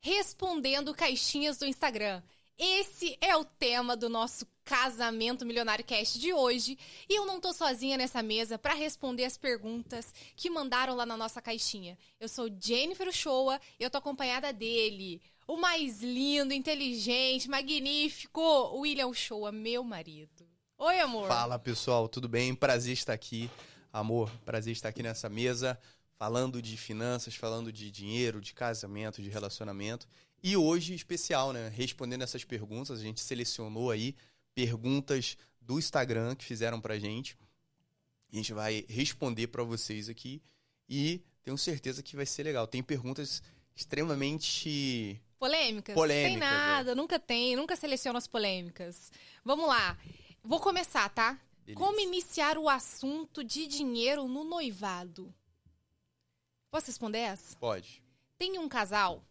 respondendo caixinhas do Instagram. Esse é o tema do nosso Casamento Milionário Cast de hoje. E eu não tô sozinha nessa mesa para responder as perguntas que mandaram lá na nossa caixinha. Eu sou Jennifer Showa e eu tô acompanhada dele, o mais lindo, inteligente, magnífico, William Showa, meu marido. Oi, amor. Fala, pessoal, tudo bem? Prazer estar aqui. Amor, prazer estar aqui nessa mesa falando de finanças, falando de dinheiro, de casamento, de relacionamento. E hoje, especial, né? Respondendo essas perguntas, a gente selecionou aí perguntas do Instagram que fizeram pra gente. A gente vai responder para vocês aqui e tenho certeza que vai ser legal. Tem perguntas extremamente polêmicas. Polêmicas. Tem nada, é. nunca tem, nunca seleciono as polêmicas. Vamos lá. Vou começar, tá? Beleza. Como iniciar o assunto de dinheiro no noivado? Posso responder essa? Pode. Tem um casal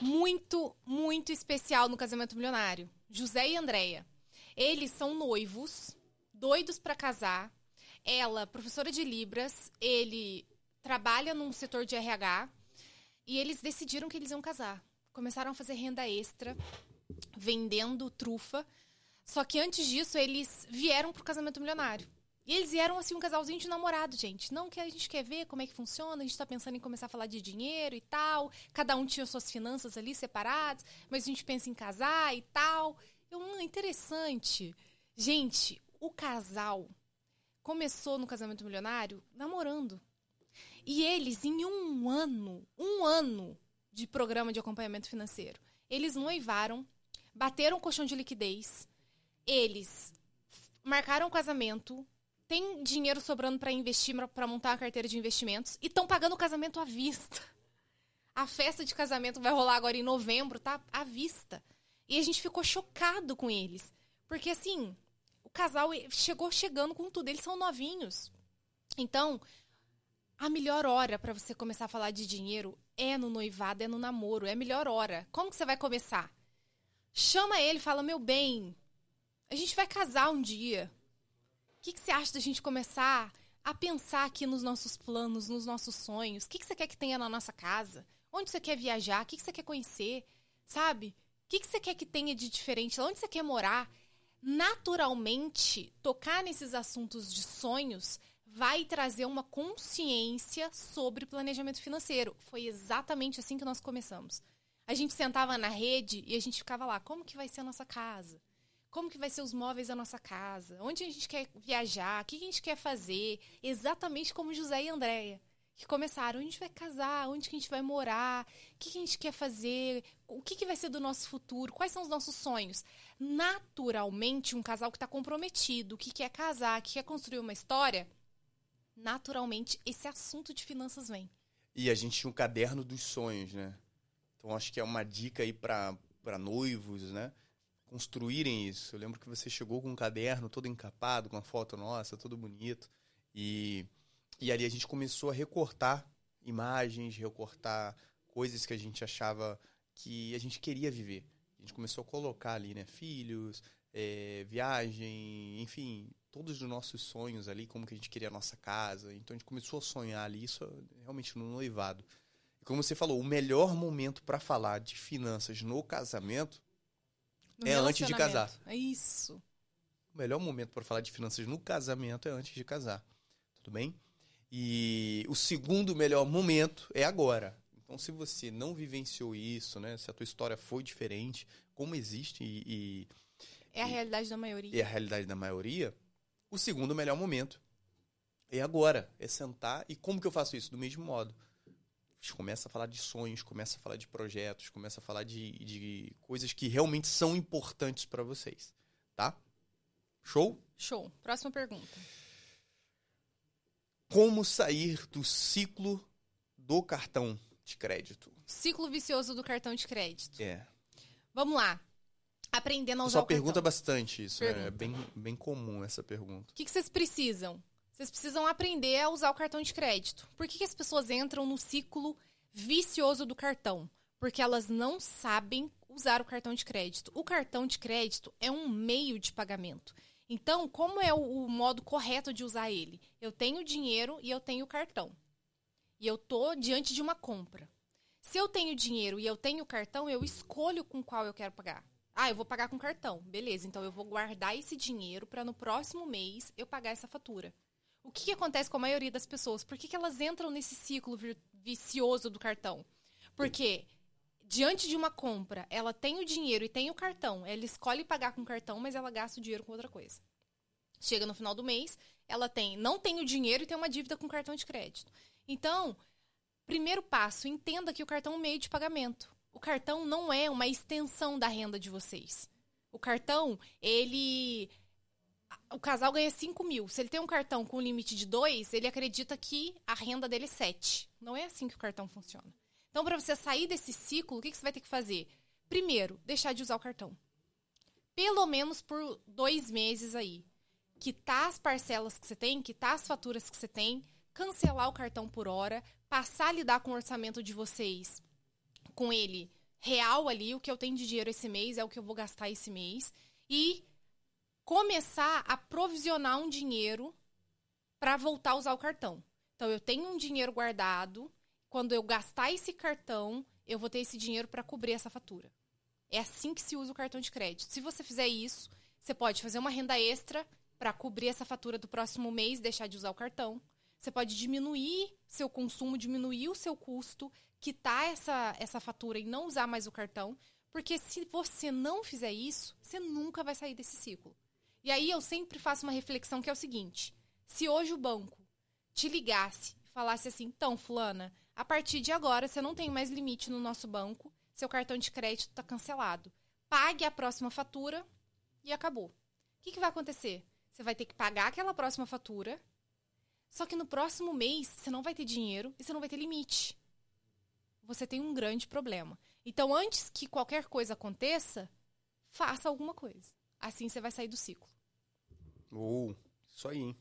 muito, muito especial no casamento milionário. José e Andréia. Eles são noivos, doidos para casar. Ela, professora de Libras, ele trabalha num setor de RH e eles decidiram que eles iam casar. Começaram a fazer renda extra, vendendo trufa. Só que antes disso, eles vieram pro casamento milionário. E eles vieram assim um casalzinho de namorado, gente. Não que a gente quer ver como é que funciona, a gente tá pensando em começar a falar de dinheiro e tal. Cada um tinha suas finanças ali separadas, mas a gente pensa em casar e tal. Eu, hum, interessante. Gente, o casal começou no casamento milionário namorando. E eles, em um ano, um ano de programa de acompanhamento financeiro, eles noivaram, bateram o colchão de liquidez, eles marcaram o casamento, tem dinheiro sobrando para investir, para montar uma carteira de investimentos e estão pagando o casamento à vista. A festa de casamento vai rolar agora em novembro, tá? À vista. E a gente ficou chocado com eles. Porque assim, o casal chegou chegando com tudo, eles são novinhos. Então, a melhor hora para você começar a falar de dinheiro é no noivado, é no namoro, é a melhor hora. Como que você vai começar? Chama ele, fala: "Meu bem, a gente vai casar um dia que, que você acha da gente começar a pensar aqui nos nossos planos, nos nossos sonhos? O que, que você quer que tenha na nossa casa? Onde você quer viajar? O que, que você quer conhecer? Sabe? O que, que você quer que tenha de diferente? Onde você quer morar? Naturalmente, tocar nesses assuntos de sonhos vai trazer uma consciência sobre planejamento financeiro. Foi exatamente assim que nós começamos. A gente sentava na rede e a gente ficava lá, como que vai ser a nossa casa? Como que vai ser os móveis da nossa casa, onde a gente quer viajar, o que a gente quer fazer, exatamente como José e Andréia, que começaram, onde a gente vai casar, onde que a gente vai morar, o que a gente quer fazer, o que, que vai ser do nosso futuro, quais são os nossos sonhos. Naturalmente, um casal que está comprometido, que quer casar, que quer construir uma história, naturalmente esse assunto de finanças vem. E a gente tinha um caderno dos sonhos, né? Então acho que é uma dica aí para noivos, né? Construírem isso. Eu lembro que você chegou com um caderno todo encapado, com uma foto nossa, todo bonito. E, e ali a gente começou a recortar imagens, recortar coisas que a gente achava que a gente queria viver. A gente começou a colocar ali, né? Filhos, é, viagem, enfim, todos os nossos sonhos ali, como que a gente queria a nossa casa. Então a gente começou a sonhar ali, isso realmente no noivado. E como você falou, o melhor momento para falar de finanças no casamento no é antes de casar. É isso. O melhor momento para falar de finanças no casamento é antes de casar. Tudo bem? E o segundo melhor momento é agora. Então, se você não vivenciou isso, né? Se a tua história foi diferente, como existe e. e é a realidade da maioria. É a realidade da maioria. O segundo melhor momento é agora. É sentar. E como que eu faço isso? Do mesmo modo gente começa a falar de sonhos, começa a falar de projetos, começa a falar de, de coisas que realmente são importantes para vocês, tá? Show? Show. Próxima pergunta. Como sair do ciclo do cartão de crédito? Ciclo vicioso do cartão de crédito. É. Vamos lá. Aprendendo a usar Só pergunta bastante isso, pergunta. né? É bem, bem comum essa pergunta. O que, que vocês precisam? Vocês precisam aprender a usar o cartão de crédito. Por que, que as pessoas entram no ciclo vicioso do cartão? Porque elas não sabem usar o cartão de crédito. O cartão de crédito é um meio de pagamento. Então, como é o, o modo correto de usar ele? Eu tenho dinheiro e eu tenho cartão. E eu tô diante de uma compra. Se eu tenho dinheiro e eu tenho cartão, eu escolho com qual eu quero pagar. Ah, eu vou pagar com cartão. Beleza, então eu vou guardar esse dinheiro para no próximo mês eu pagar essa fatura. O que, que, acontece com a maioria das pessoas? Por que, que elas entram nesse ciclo vicioso do cartão? Porque diante de uma compra, ela tem o dinheiro e tem o cartão, ela escolhe pagar com cartão, mas ela gasta o dinheiro com outra coisa. Chega no final do mês, ela tem, não tem o dinheiro e tem uma dívida com cartão de crédito. Então, primeiro passo, entenda que o cartão é um meio de pagamento. O cartão não é uma extensão da renda de vocês. O cartão, ele o casal ganha 5 mil. Se ele tem um cartão com limite de 2, ele acredita que a renda dele é 7. Não é assim que o cartão funciona. Então, para você sair desse ciclo, o que, que você vai ter que fazer? Primeiro, deixar de usar o cartão. Pelo menos por dois meses aí. Quitar as parcelas que você tem, quitar as faturas que você tem, cancelar o cartão por hora, passar a lidar com o orçamento de vocês, com ele real ali, o que eu tenho de dinheiro esse mês é o que eu vou gastar esse mês, e começar a provisionar um dinheiro para voltar a usar o cartão. Então, eu tenho um dinheiro guardado, quando eu gastar esse cartão, eu vou ter esse dinheiro para cobrir essa fatura. É assim que se usa o cartão de crédito. Se você fizer isso, você pode fazer uma renda extra para cobrir essa fatura do próximo mês, deixar de usar o cartão. Você pode diminuir seu consumo, diminuir o seu custo, quitar essa, essa fatura e não usar mais o cartão. Porque se você não fizer isso, você nunca vai sair desse ciclo. E aí eu sempre faço uma reflexão que é o seguinte: se hoje o banco te ligasse e falasse assim, então, fulana, a partir de agora, você não tem mais limite no nosso banco, seu cartão de crédito está cancelado. Pague a próxima fatura e acabou. O que, que vai acontecer? Você vai ter que pagar aquela próxima fatura, só que no próximo mês você não vai ter dinheiro e você não vai ter limite. Você tem um grande problema. Então, antes que qualquer coisa aconteça, faça alguma coisa. Assim você vai sair do ciclo. Oh, isso aí. Hein?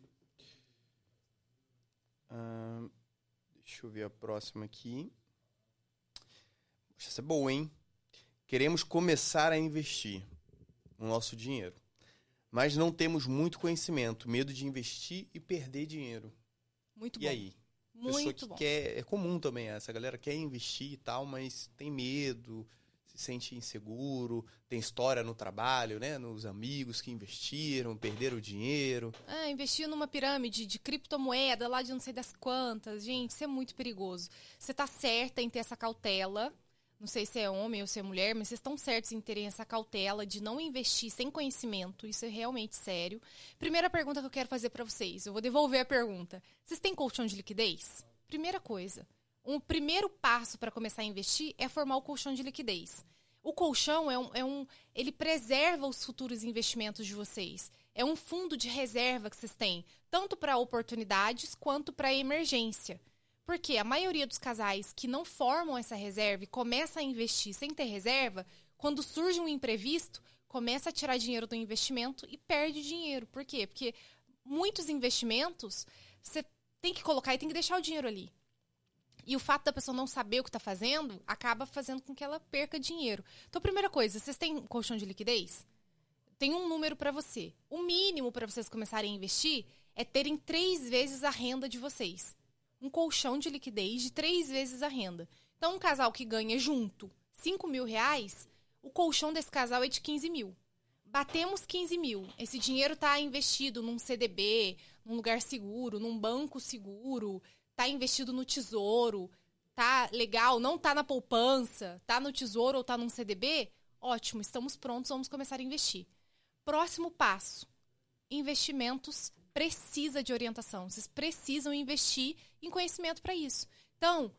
Deixa eu ver a próxima aqui. Essa é boa, hein? Queremos começar a investir o nosso dinheiro, mas não temos muito conhecimento, medo de investir e perder dinheiro. Muito e bom. E aí? Muito Pessoa que bom. Quer, é comum também essa galera quer investir e tal, mas tem medo, se sente inseguro, tem história no trabalho, né? Nos amigos que investiram, perderam dinheiro. Ah, investir numa pirâmide de criptomoeda lá de não sei das quantas. Gente, isso é muito perigoso. Você tá certa em ter essa cautela. Não sei se é homem ou se é mulher, mas vocês estão certos em terem essa cautela de não investir sem conhecimento. Isso é realmente sério. Primeira pergunta que eu quero fazer para vocês. Eu vou devolver a pergunta. Vocês têm colchão de liquidez? Primeira coisa. Um primeiro passo para começar a investir é formar o colchão de liquidez. O colchão é um, é um, ele preserva os futuros investimentos de vocês. É um fundo de reserva que vocês têm, tanto para oportunidades quanto para emergência. Porque a maioria dos casais que não formam essa reserva e começa a investir sem ter reserva, quando surge um imprevisto, começa a tirar dinheiro do investimento e perde dinheiro. Por quê? Porque muitos investimentos você tem que colocar e tem que deixar o dinheiro ali. E o fato da pessoa não saber o que está fazendo acaba fazendo com que ela perca dinheiro. Então, primeira coisa, vocês têm um colchão de liquidez? Tem um número para você. O mínimo para vocês começarem a investir é terem três vezes a renda de vocês. Um colchão de liquidez de três vezes a renda. Então, um casal que ganha junto 5 mil reais, o colchão desse casal é de 15 mil. Batemos 15 mil. Esse dinheiro está investido num CDB, num lugar seguro, num banco seguro, tá investido no tesouro, tá legal, não tá na poupança, tá no tesouro ou tá num CDB, ótimo, estamos prontos, vamos começar a investir. Próximo passo: investimentos precisa de orientação. Vocês precisam investir em conhecimento para isso. Então,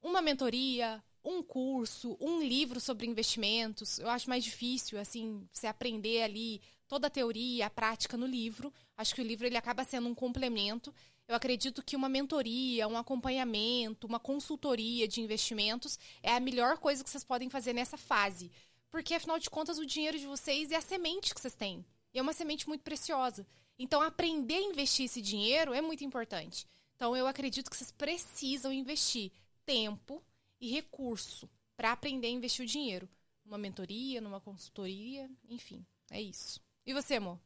uma mentoria, um curso, um livro sobre investimentos. Eu acho mais difícil, assim, você aprender ali toda a teoria, a prática no livro. Acho que o livro ele acaba sendo um complemento. Eu acredito que uma mentoria, um acompanhamento, uma consultoria de investimentos é a melhor coisa que vocês podem fazer nessa fase. Porque, afinal de contas, o dinheiro de vocês é a semente que vocês têm. E é uma semente muito preciosa. Então, aprender a investir esse dinheiro é muito importante. Então, eu acredito que vocês precisam investir tempo e recurso para aprender a investir o dinheiro. Numa mentoria, numa consultoria, enfim, é isso. E você, amor?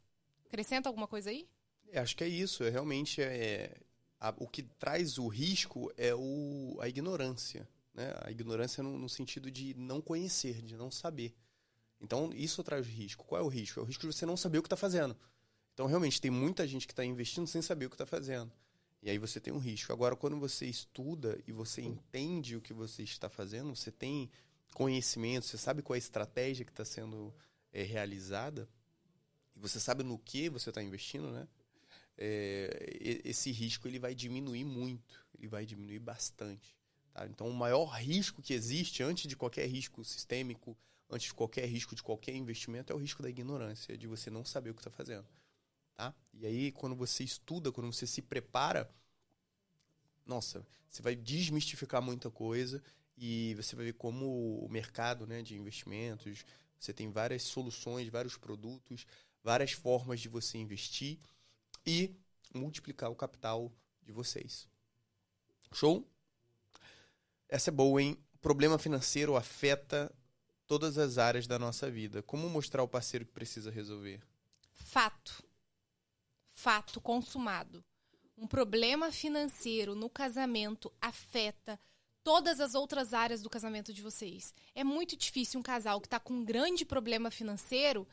Acrescenta alguma coisa aí? É, acho que é isso. É realmente é, a, o que traz o risco é o, a ignorância. né? A ignorância no, no sentido de não conhecer, de não saber. Então, isso traz risco. Qual é o risco? É o risco de você não saber o que está fazendo. Então, realmente, tem muita gente que está investindo sem saber o que está fazendo. E aí você tem um risco. Agora, quando você estuda e você entende o que você está fazendo, você tem conhecimento, você sabe qual é a estratégia que está sendo é, realizada, e você sabe no que você está investindo, né? É, esse risco ele vai diminuir muito, ele vai diminuir bastante. Tá? Então, o maior risco que existe antes de qualquer risco sistêmico, antes de qualquer risco de qualquer investimento, é o risco da ignorância, de você não saber o que está fazendo. Tá? E aí, quando você estuda, quando você se prepara, nossa, você vai desmistificar muita coisa e você vai ver como o mercado né, de investimentos, você tem várias soluções, vários produtos, várias formas de você investir e multiplicar o capital de vocês. Show? Essa é boa, hein? Problema financeiro afeta todas as áreas da nossa vida. Como mostrar ao parceiro que precisa resolver? Fato. Fato consumado. Um problema financeiro no casamento afeta todas as outras áreas do casamento de vocês. É muito difícil um casal que está com um grande problema financeiro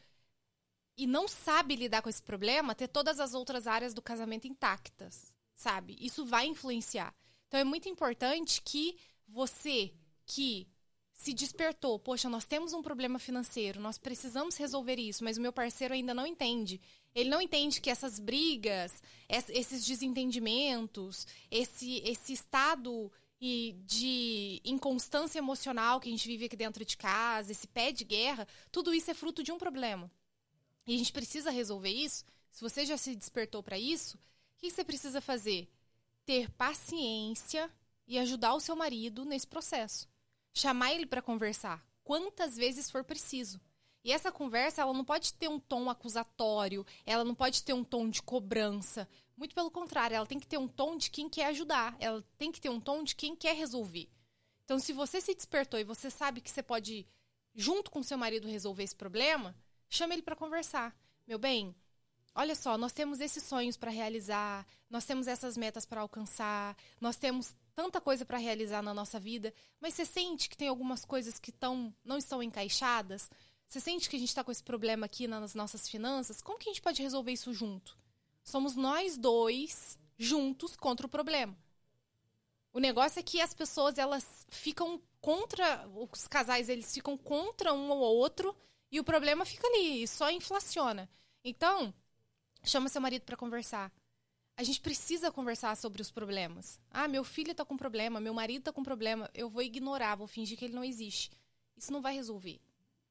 e não sabe lidar com esse problema ter todas as outras áreas do casamento intactas, sabe? Isso vai influenciar. Então é muito importante que você que se despertou, poxa, nós temos um problema financeiro, nós precisamos resolver isso, mas o meu parceiro ainda não entende. Ele não entende que essas brigas, esses desentendimentos, esse, esse estado de inconstância emocional que a gente vive aqui dentro de casa, esse pé de guerra, tudo isso é fruto de um problema. E a gente precisa resolver isso. Se você já se despertou para isso, o que você precisa fazer? Ter paciência e ajudar o seu marido nesse processo. Chamar ele para conversar quantas vezes for preciso. E essa conversa, ela não pode ter um tom acusatório, ela não pode ter um tom de cobrança. Muito pelo contrário, ela tem que ter um tom de quem quer ajudar, ela tem que ter um tom de quem quer resolver. Então, se você se despertou e você sabe que você pode, junto com seu marido, resolver esse problema, chame ele para conversar. Meu bem, olha só, nós temos esses sonhos para realizar, nós temos essas metas para alcançar, nós temos tanta coisa para realizar na nossa vida, mas você sente que tem algumas coisas que tão, não estão encaixadas? Você sente que a gente está com esse problema aqui nas nossas finanças? Como que a gente pode resolver isso junto? Somos nós dois juntos contra o problema. O negócio é que as pessoas elas ficam contra os casais eles ficam contra um ou outro e o problema fica ali e só inflaciona. Então, chama seu marido para conversar a gente precisa conversar sobre os problemas. Ah, meu filho está com problema, meu marido está com problema, eu vou ignorar, vou fingir que ele não existe. Isso não vai resolver.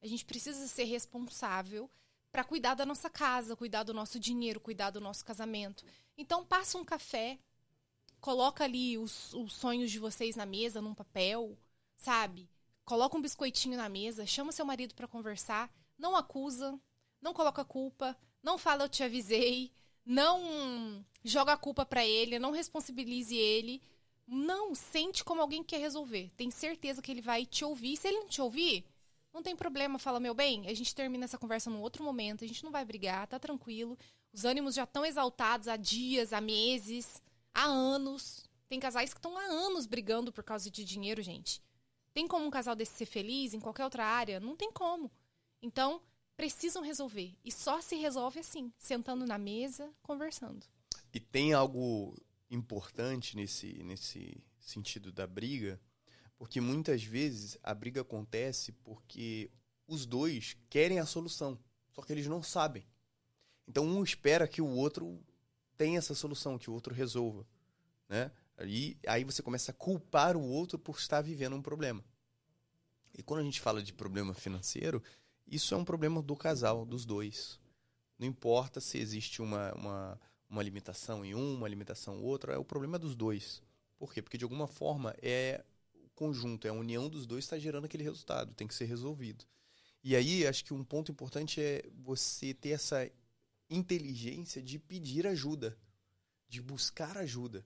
A gente precisa ser responsável para cuidar da nossa casa, cuidar do nosso dinheiro, cuidar do nosso casamento. Então, passa um café, coloca ali os, os sonhos de vocês na mesa, num papel, sabe? Coloca um biscoitinho na mesa, chama seu marido para conversar, não acusa, não coloca culpa, não fala eu te avisei, não joga a culpa para ele, não responsabilize ele. Não, sente como alguém quer resolver. Tem certeza que ele vai te ouvir. Se ele não te ouvir, não tem problema. Fala, meu bem, a gente termina essa conversa num outro momento, a gente não vai brigar, tá tranquilo. Os ânimos já estão exaltados há dias, há meses, há anos. Tem casais que estão há anos brigando por causa de dinheiro, gente. Tem como um casal desse ser feliz em qualquer outra área? Não tem como. Então, precisam resolver. E só se resolve assim, sentando na mesa, conversando. E tem algo importante nesse, nesse sentido da briga, porque muitas vezes a briga acontece porque os dois querem a solução, só que eles não sabem. Então um espera que o outro tenha essa solução, que o outro resolva, né? E aí você começa a culpar o outro por estar vivendo um problema. E quando a gente fala de problema financeiro, isso é um problema do casal, dos dois. Não importa se existe uma, uma, uma limitação em um, uma limitação em outro, é o problema dos dois. Por quê? Porque de alguma forma é o conjunto, é a união dos dois está gerando aquele resultado, tem que ser resolvido. E aí acho que um ponto importante é você ter essa inteligência de pedir ajuda, de buscar ajuda,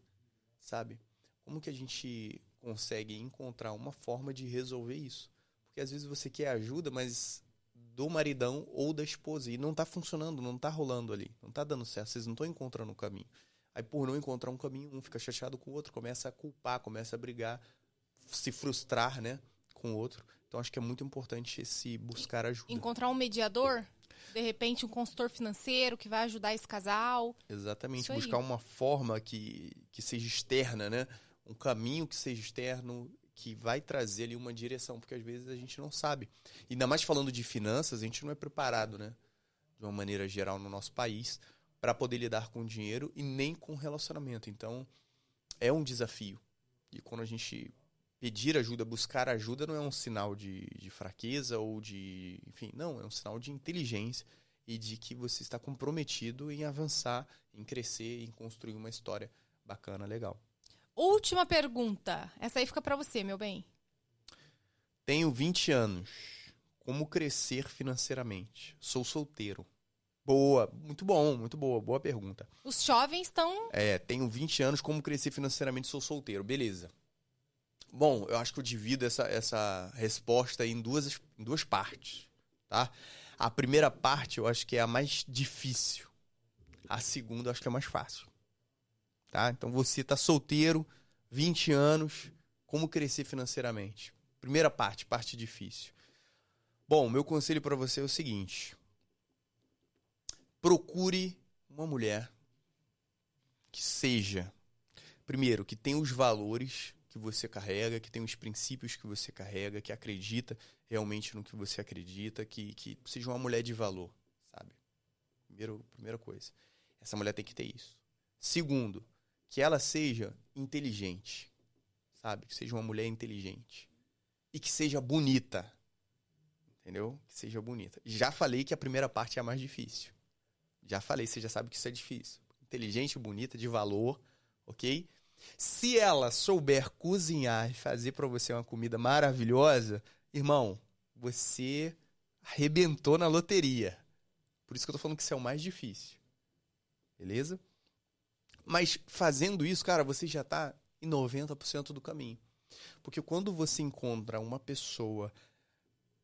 sabe? Como que a gente consegue encontrar uma forma de resolver isso? Porque às vezes você quer ajuda, mas do maridão ou da esposa. E não tá funcionando, não tá rolando ali. Não tá dando certo. Vocês não estão encontrando o caminho. Aí, por não encontrar um caminho, um fica chateado com o outro, começa a culpar, começa a brigar. se frustrar, né, com o outro. Então acho que é muito importante esse buscar ajuda. Encontrar um mediador, de repente um consultor financeiro que vai ajudar esse casal. Exatamente, buscar uma forma que, que seja externa, né? Um caminho que seja externo, que vai trazer ali uma direção, porque às vezes a gente não sabe. E ainda mais falando de finanças, a gente não é preparado, né? De uma maneira geral no nosso país, para poder lidar com dinheiro e nem com relacionamento. Então, é um desafio. E quando a gente pedir ajuda, buscar ajuda, não é um sinal de, de fraqueza ou de. Enfim, não, é um sinal de inteligência e de que você está comprometido em avançar, em crescer, em construir uma história bacana, legal. Última pergunta. Essa aí fica para você, meu bem. Tenho 20 anos. Como crescer financeiramente? Sou solteiro. Boa, muito bom, muito boa, boa pergunta. Os jovens estão. É, tenho 20 anos, como crescer financeiramente, sou solteiro, beleza. Bom, eu acho que eu divido essa, essa resposta em duas, em duas partes, tá? A primeira parte eu acho que é a mais difícil. A segunda eu acho que é mais fácil. Tá? Então você tá solteiro, 20 anos, como crescer financeiramente? Primeira parte, parte difícil. Bom, meu conselho para você é o seguinte: procure uma mulher que seja, primeiro, que tenha os valores que você carrega, que tenha os princípios que você carrega, que acredita realmente no que você acredita, que, que seja uma mulher de valor, sabe? Primeiro, primeira coisa. Essa mulher tem que ter isso. Segundo, que ela seja inteligente, sabe? Que seja uma mulher inteligente. E que seja bonita. Entendeu? Que seja bonita. Já falei que a primeira parte é a mais difícil. Já falei, você já sabe que isso é difícil. Inteligente, bonita, de valor, ok? Se ela souber cozinhar e fazer para você uma comida maravilhosa, irmão, você arrebentou na loteria. Por isso que eu tô falando que isso é o mais difícil. Beleza? Mas fazendo isso, cara, você já tá em 90% do caminho. Porque quando você encontra uma pessoa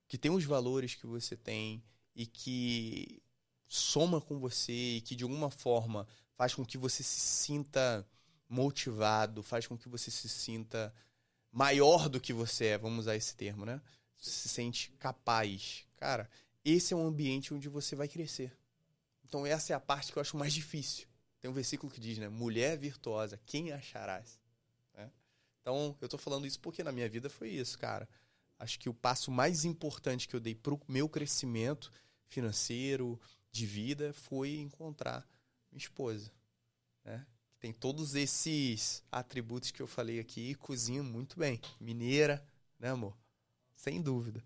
que tem os valores que você tem e que soma com você e que de alguma forma faz com que você se sinta motivado, faz com que você se sinta maior do que você é, vamos usar esse termo, né? Se sente capaz. Cara, esse é um ambiente onde você vai crescer. Então essa é a parte que eu acho mais difícil. Tem um versículo que diz, né? Mulher virtuosa, quem acharás? Né? Então, eu tô falando isso porque na minha vida foi isso, cara. Acho que o passo mais importante que eu dei pro meu crescimento financeiro, de vida, foi encontrar minha esposa, né? Tem todos esses atributos que eu falei aqui e cozinha muito bem. Mineira, né, amor? Sem dúvida.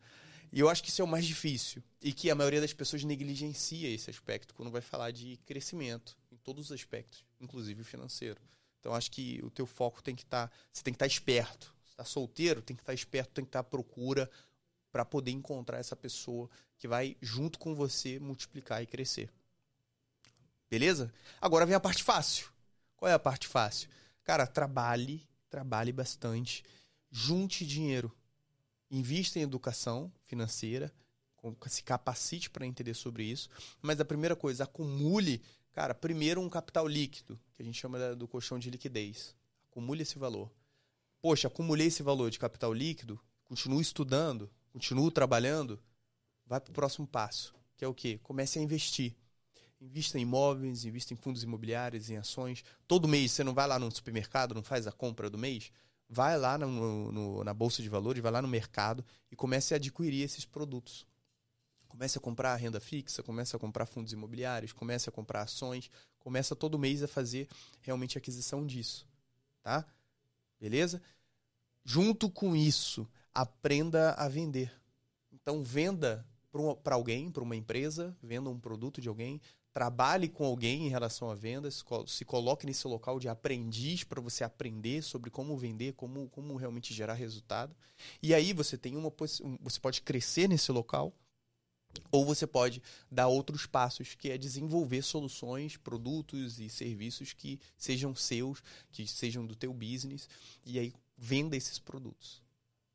E eu acho que isso é o mais difícil. E que a maioria das pessoas negligencia esse aspecto quando vai falar de crescimento, em todos os aspectos, inclusive o financeiro. Então acho que o teu foco tem que estar. Tá, você tem que estar tá esperto. Se está solteiro, tem que estar tá esperto, tem que estar à procura para poder encontrar essa pessoa que vai, junto com você, multiplicar e crescer. Beleza? Agora vem a parte fácil. Qual é a parte fácil? Cara, trabalhe, trabalhe bastante, junte dinheiro, invista em educação financeira, se capacite para entender sobre isso. Mas a primeira coisa, acumule, cara, primeiro um capital líquido, que a gente chama do colchão de liquidez. Acumule esse valor. Poxa, acumulei esse valor de capital líquido, continuo estudando, continuo trabalhando, vai para o próximo passo, que é o quê? Comece a investir. Invista em imóveis, invista em fundos imobiliários, em ações. Todo mês você não vai lá no supermercado, não faz a compra do mês? Vai lá no, no, na Bolsa de Valores, vai lá no mercado e comece a adquirir esses produtos. Comece a comprar renda fixa, comece a comprar fundos imobiliários, comece a comprar ações, comece todo mês a fazer realmente aquisição disso. Tá? Beleza? Junto com isso, aprenda a vender. Então, venda para alguém, para uma empresa, venda um produto de alguém, trabalhe com alguém em relação a vendas, se coloque nesse local de aprendiz para você aprender sobre como vender, como, como realmente gerar resultado. E aí você tem uma você pode crescer nesse local ou você pode dar outros passos, que é desenvolver soluções, produtos e serviços que sejam seus, que sejam do teu business e aí venda esses produtos.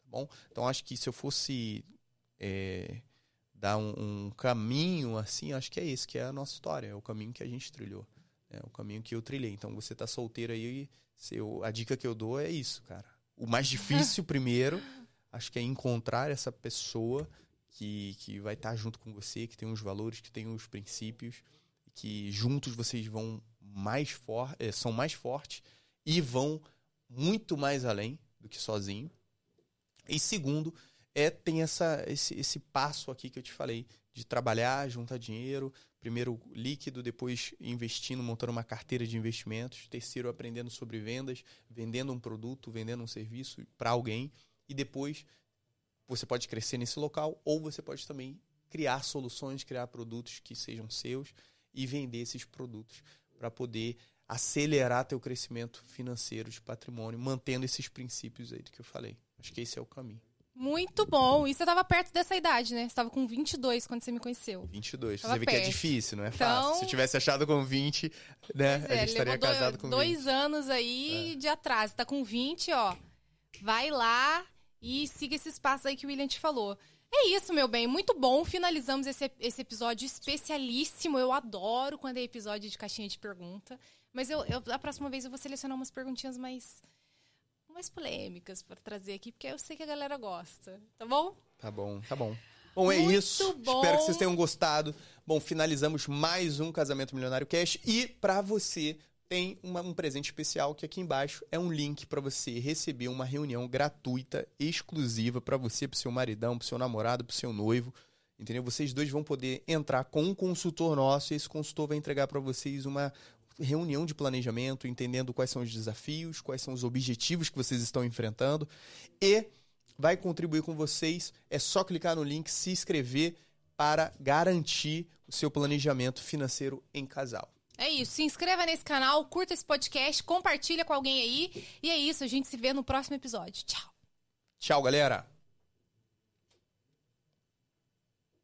Tá bom? Então acho que se eu fosse é, dar um, um, caminho assim, acho que é esse, que é a nossa história, é o caminho que a gente trilhou. É o caminho que eu trilhei. Então você tá solteiro aí, eu, a dica que eu dou é isso, cara. o mais difícil primeiro, acho que é encontrar essa pessoa que, que vai estar junto com você, que tem os valores, que tem os princípios, que juntos vocês vão mais for, eh, são mais fortes e vão muito mais além do que sozinho. E segundo, é tem essa, esse, esse passo aqui que eu te falei, de trabalhar, juntar dinheiro, primeiro líquido, depois investindo, montando uma carteira de investimentos, terceiro aprendendo sobre vendas, vendendo um produto, vendendo um serviço para alguém e depois você pode crescer nesse local ou você pode também criar soluções, criar produtos que sejam seus e vender esses produtos para poder acelerar teu crescimento financeiro de patrimônio, mantendo esses princípios aí do que eu falei. Acho que esse é o caminho. Muito bom. E você tava perto dessa idade, né? Você tava com 22 quando você me conheceu. 22. Tava você vê que é perto. difícil, não é Então- fácil. Se tivesse achado com 20, né, Pois a é, gente estaria casado dois, com dois 20. anos aí de atraso. Tá com 20, ó. Vai lá e siga esses passos aí que o William te falou. É isso, meu bem. Muito bom. Finalizamos esse, esse episódio especialíssimo. Eu adoro quando é episódio de caixinha de pergunta. Mas eu, eu- a próxima vez eu vou selecionar umas perguntinhas mais, mais polêmicas pra trazer aqui, porque eu sei que a galera gosta. Tá bom? Tá bom, tá bom. Bom, é Muito isso. bom. Espero que vocês tenham gostado. Bom, finalizamos mais um Casamento Milionário Cash. E pra você, tem uma- um presente especial que aqui embaixo é um link pra você receber uma reunião gratuita, exclusiva pra você, pro seu maridão, pro seu namorado, pro seu noivo. Entendeu? Vocês dois vão poder entrar com um consultor nosso e esse consultor vai entregar pra vocês uma reunião de planejamento, entendendo quais são os desafios, quais são os objetivos que vocês estão enfrentando e vai contribuir com vocês. É só clicar no link, se inscrever para garantir o seu planejamento financeiro em casal. É isso. Se inscreva nesse canal, curta esse podcast, compartilha com alguém aí. E é isso. A gente se vê no próximo episódio. Tchau. Tchau, galera!